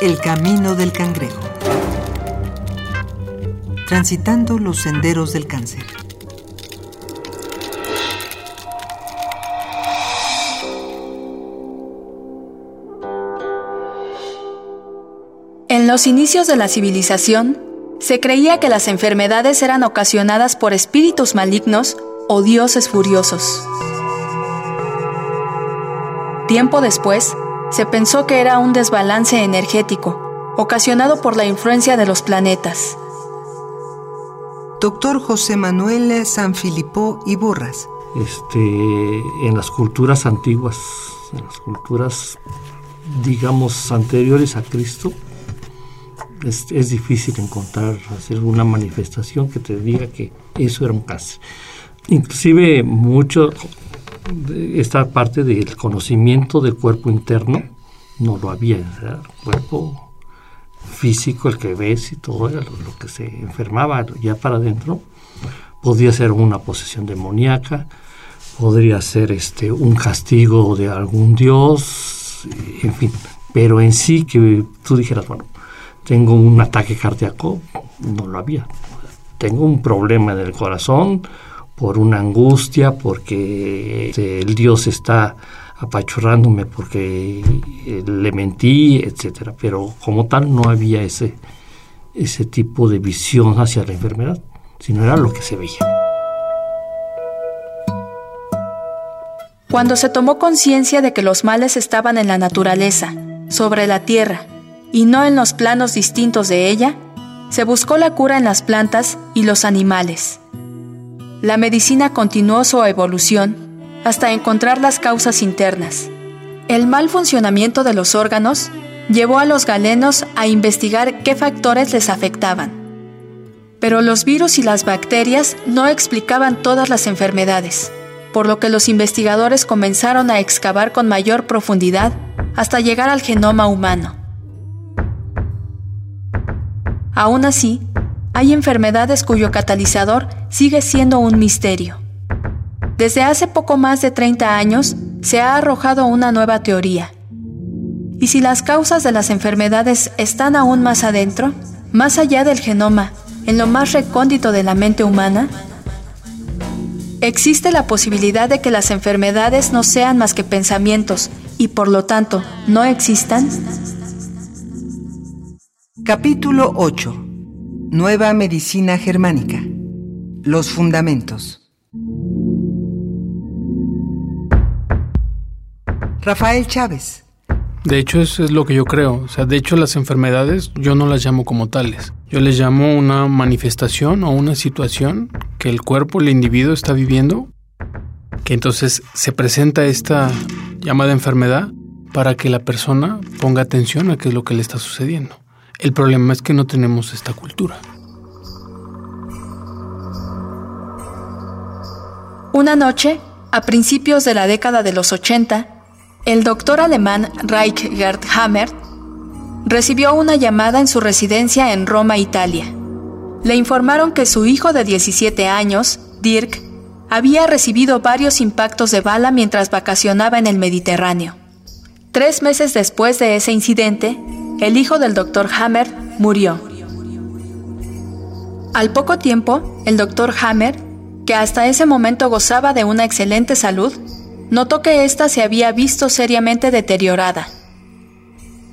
El camino del cangrejo. Transitando los senderos del cáncer. En los inicios de la civilización, se creía que las enfermedades eran ocasionadas por espíritus malignos o dioses furiosos. Tiempo después, se pensó que era un desbalance energético, ocasionado por la influencia de los planetas. Doctor José Manuel Sanfilippo y Borras. Este, en las culturas antiguas, en las culturas, digamos, anteriores a Cristo, es, es, difícil encontrar, hacer una manifestación que te diga que eso era un cáncer. Inclusive mucho esta parte del conocimiento del cuerpo interno no lo había, era el cuerpo físico, el que ves y todo era lo, que se enfermaba ya para adentro. Podría ser una posesión demoníaca, podría ser este un castigo de algún dios, en fin. Pero en sí que tú dijeras, bueno, tengo un ataque cardíaco, no lo había. Tengo un problema en el corazón, por una angustia, porque este, el Dios está apachurrándome porque eh, le mentí, etcétera. Pero como tal no había ese, ese tipo de visión hacia la enfermedad, sino era lo que se veía. Cuando se tomó conciencia de que los males estaban en la naturaleza, sobre la tierra, y no en los planos distintos de ella, se buscó la cura en las plantas y los animales la medicina continuó su evolución hasta encontrar las causas internas. El mal funcionamiento de los órganos llevó a los galenos a investigar qué factores les afectaban. Pero los virus y las bacterias no explicaban todas las enfermedades, por lo que los investigadores comenzaron a excavar con mayor profundidad hasta llegar al genoma humano. Aún así, hay enfermedades cuyo catalizador sigue siendo un misterio. Desde hace poco más de 30 años se ha arrojado una nueva teoría. Y si las causas de las enfermedades están aún más adentro, más allá del genoma, en lo más recóndito de la mente humana, existe la posibilidad de que las enfermedades no sean más que pensamientos y por lo tanto no existan. Capítulo 8 Nueva Medicina Germánica. Los fundamentos. Rafael Chávez. De hecho, eso es lo que yo creo. O sea, de hecho, las enfermedades yo no las llamo como tales. Yo les llamo una manifestación o una situación que el cuerpo, el individuo está viviendo, que entonces se presenta esta llamada enfermedad para que la persona ponga atención a qué es lo que le está sucediendo. El problema es que no tenemos esta cultura. Una noche, a principios de la década de los 80, el doctor alemán Reich Gerd Hammer recibió una llamada en su residencia en Roma, Italia. Le informaron que su hijo de 17 años, Dirk, había recibido varios impactos de bala mientras vacacionaba en el Mediterráneo. Tres meses después de ese incidente, el hijo del doctor Hammer murió. Al poco tiempo, el doctor Hammer, que hasta ese momento gozaba de una excelente salud, notó que ésta se había visto seriamente deteriorada.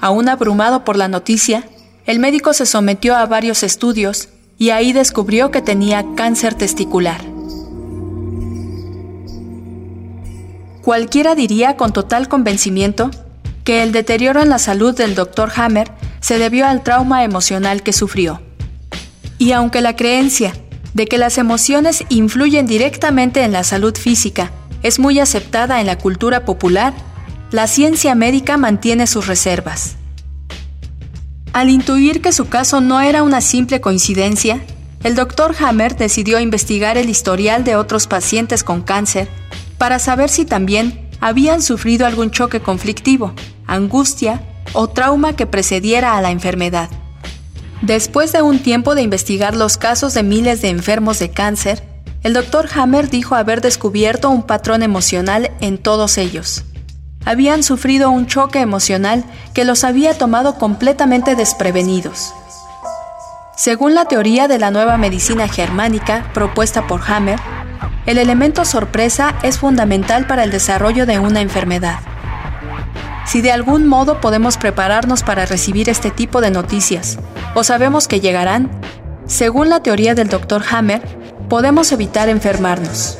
Aún abrumado por la noticia, el médico se sometió a varios estudios y ahí descubrió que tenía cáncer testicular. Cualquiera diría con total convencimiento que el deterioro en la salud del Dr. Hammer se debió al trauma emocional que sufrió. Y aunque la creencia de que las emociones influyen directamente en la salud física es muy aceptada en la cultura popular, la ciencia médica mantiene sus reservas. Al intuir que su caso no era una simple coincidencia, el Dr. Hammer decidió investigar el historial de otros pacientes con cáncer para saber si también habían sufrido algún choque conflictivo, angustia o trauma que precediera a la enfermedad. Después de un tiempo de investigar los casos de miles de enfermos de cáncer, el Dr. Hammer dijo haber descubierto un patrón emocional en todos ellos. habían sufrido un choque emocional que los había tomado completamente desprevenidos. Según la teoría de la nueva medicina germánica propuesta por Hammer, el elemento sorpresa es fundamental para el desarrollo de una enfermedad. Si de algún modo podemos prepararnos para recibir este tipo de noticias, o sabemos que llegarán, según la teoría del Dr. Hammer, podemos evitar enfermarnos.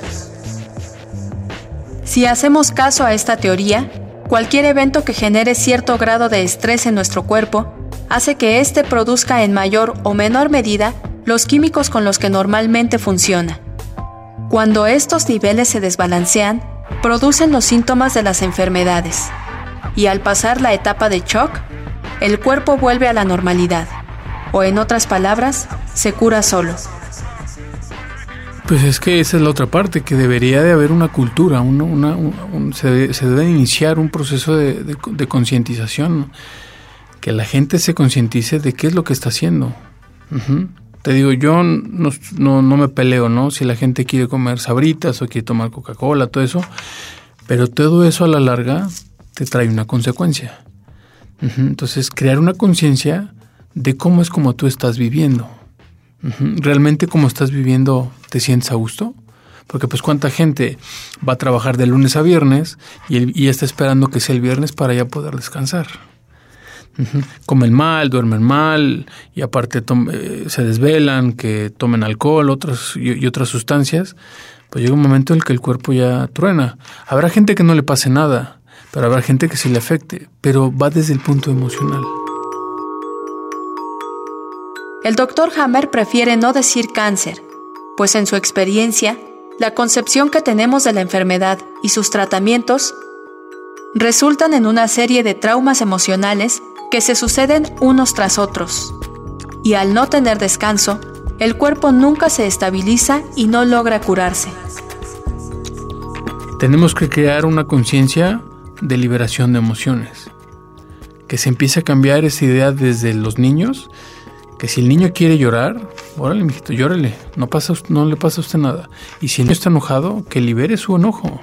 Si hacemos caso a esta teoría, cualquier evento que genere cierto grado de estrés en nuestro cuerpo hace que éste produzca en mayor o menor medida los químicos con los que normalmente funciona. Cuando estos niveles se desbalancean, producen los síntomas de las enfermedades. Y al pasar la etapa de shock, el cuerpo vuelve a la normalidad. O en otras palabras, se cura solo. Pues es que esa es la otra parte, que debería de haber una cultura, se, debe, iniciar un proceso de, concientización, que la gente se concientice de qué es lo que está haciendo. Te digo, yo no, no, me peleo, ¿no? Si la gente quiere comer sabritas o quiere tomar Coca-Cola, todo eso, pero todo eso a la larga te trae una consecuencia. Entonces, crear una conciencia de cómo es como tú estás viviendo. ¿Realmente como estás viviendo te sientes a gusto? Porque pues cuánta gente va a trabajar de lunes a viernes y, está esperando que sea el viernes para ya poder descansar. Comen mal, duermen mal y aparte eh, se desvelan, que tomen alcohol otras, y, otras sustancias. Pues llega un momento en el que el cuerpo ya truena. Habrá gente que no le pase nada, pero habrá gente que sí le afecte, pero va desde el punto emocional. El doctor Hammer prefiere no decir cáncer, pues en su experiencia, la concepción que tenemos de la enfermedad y sus tratamientos resultan en una serie de traumas emocionales que se suceden unos tras otros. Y al no tener descanso, el cuerpo nunca se estabiliza y no logra curarse. Tenemos que crear una conciencia de liberación de emociones. Que se empiece a cambiar esa idea desde los niños que si el niño quiere llorar, órale, mijito, llórele, no, pasa, no le pasa a usted nada. Y si el niño está enojado, que libere su enojo.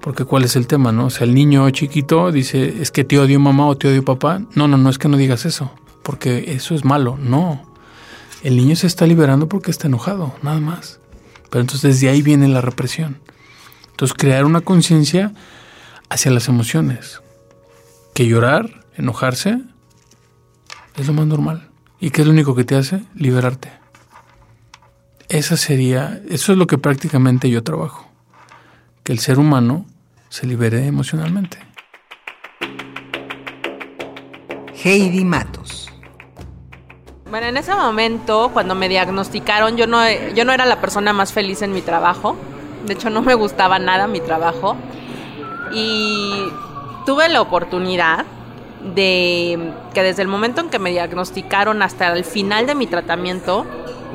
Porque cuál es el tema, ¿no? O sea, el niño chiquito dice, es que te odio mamá o te odio papá. No, no, no es que no digas eso, porque eso es malo, no. El niño se está liberando porque está enojado, nada más. Pero entonces de ahí viene la represión. Entonces crear una conciencia hacia las emociones. Que llorar, enojarse, es lo más normal. ¿Y qué es lo único que te hace? Liberarte. Esa sería, eso es lo que prácticamente yo trabajo. Que el ser humano se libere emocionalmente. Heidi Matos. Bueno, en ese momento, cuando me diagnosticaron, yo no, yo no era la persona más feliz en mi trabajo. De hecho, no me gustaba nada mi trabajo. Y tuve la oportunidad de que desde el momento en que me diagnosticaron hasta el final de mi tratamiento,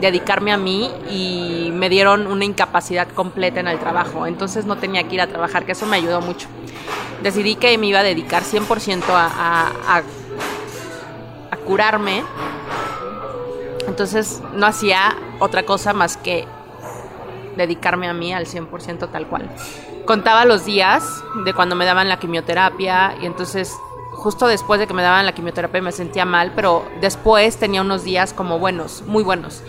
dedicarme a mí y me dieron una incapacidad completa en el trabajo. Entonces no tenía que ir a trabajar, que eso me ayudó mucho. Decidí que me iba a dedicar 100% a, a, a curarme. Entonces no hacía otra cosa más que dedicarme a mí al 100% tal cual. Contaba los días de cuando me daban la quimioterapia y entonces justo después de que me daban la quimioterapia me sentía mal, pero después tenía unos días como buenos, muy buenos,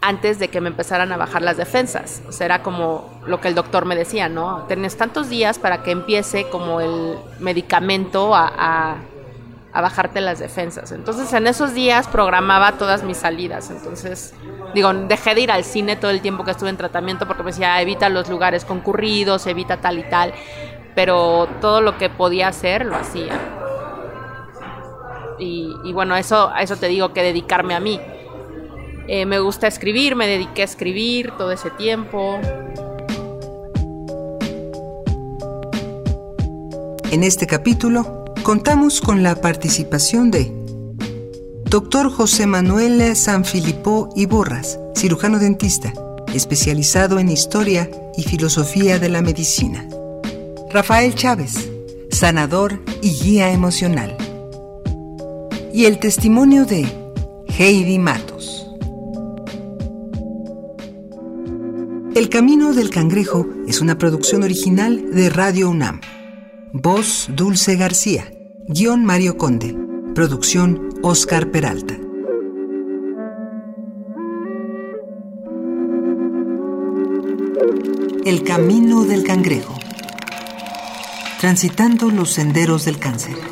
antes de que me empezaran a bajar las defensas. O sea, era como lo que el doctor me decía, ¿no? Tienes tantos días para que empiece como el medicamento a, a, bajarte las defensas. Entonces en esos días programaba todas mis salidas. Entonces, digo, dejé de ir al cine todo el tiempo que estuve en tratamiento porque me decía, evita los lugares concurridos, evita tal y tal pero todo lo que podía hacer lo hacía. Y, bueno, eso, a eso te digo que dedicarme a mí. Eh, me gusta escribir, me dediqué a escribir todo ese tiempo. En este capítulo contamos con la participación de Dr. José Manuel Sanfilippo Iborras, cirujano dentista, especializado en historia y filosofía de la medicina. Rafael Chávez, sanador y guía emocional. Y el testimonio de Heidi Matos. El Camino del Cangrejo es una producción original de Radio UNAM. Voz Dulce García. Guión Mario Conde. Producción Oscar Peralta. El camino del cangrejo. Transitando los senderos del cáncer.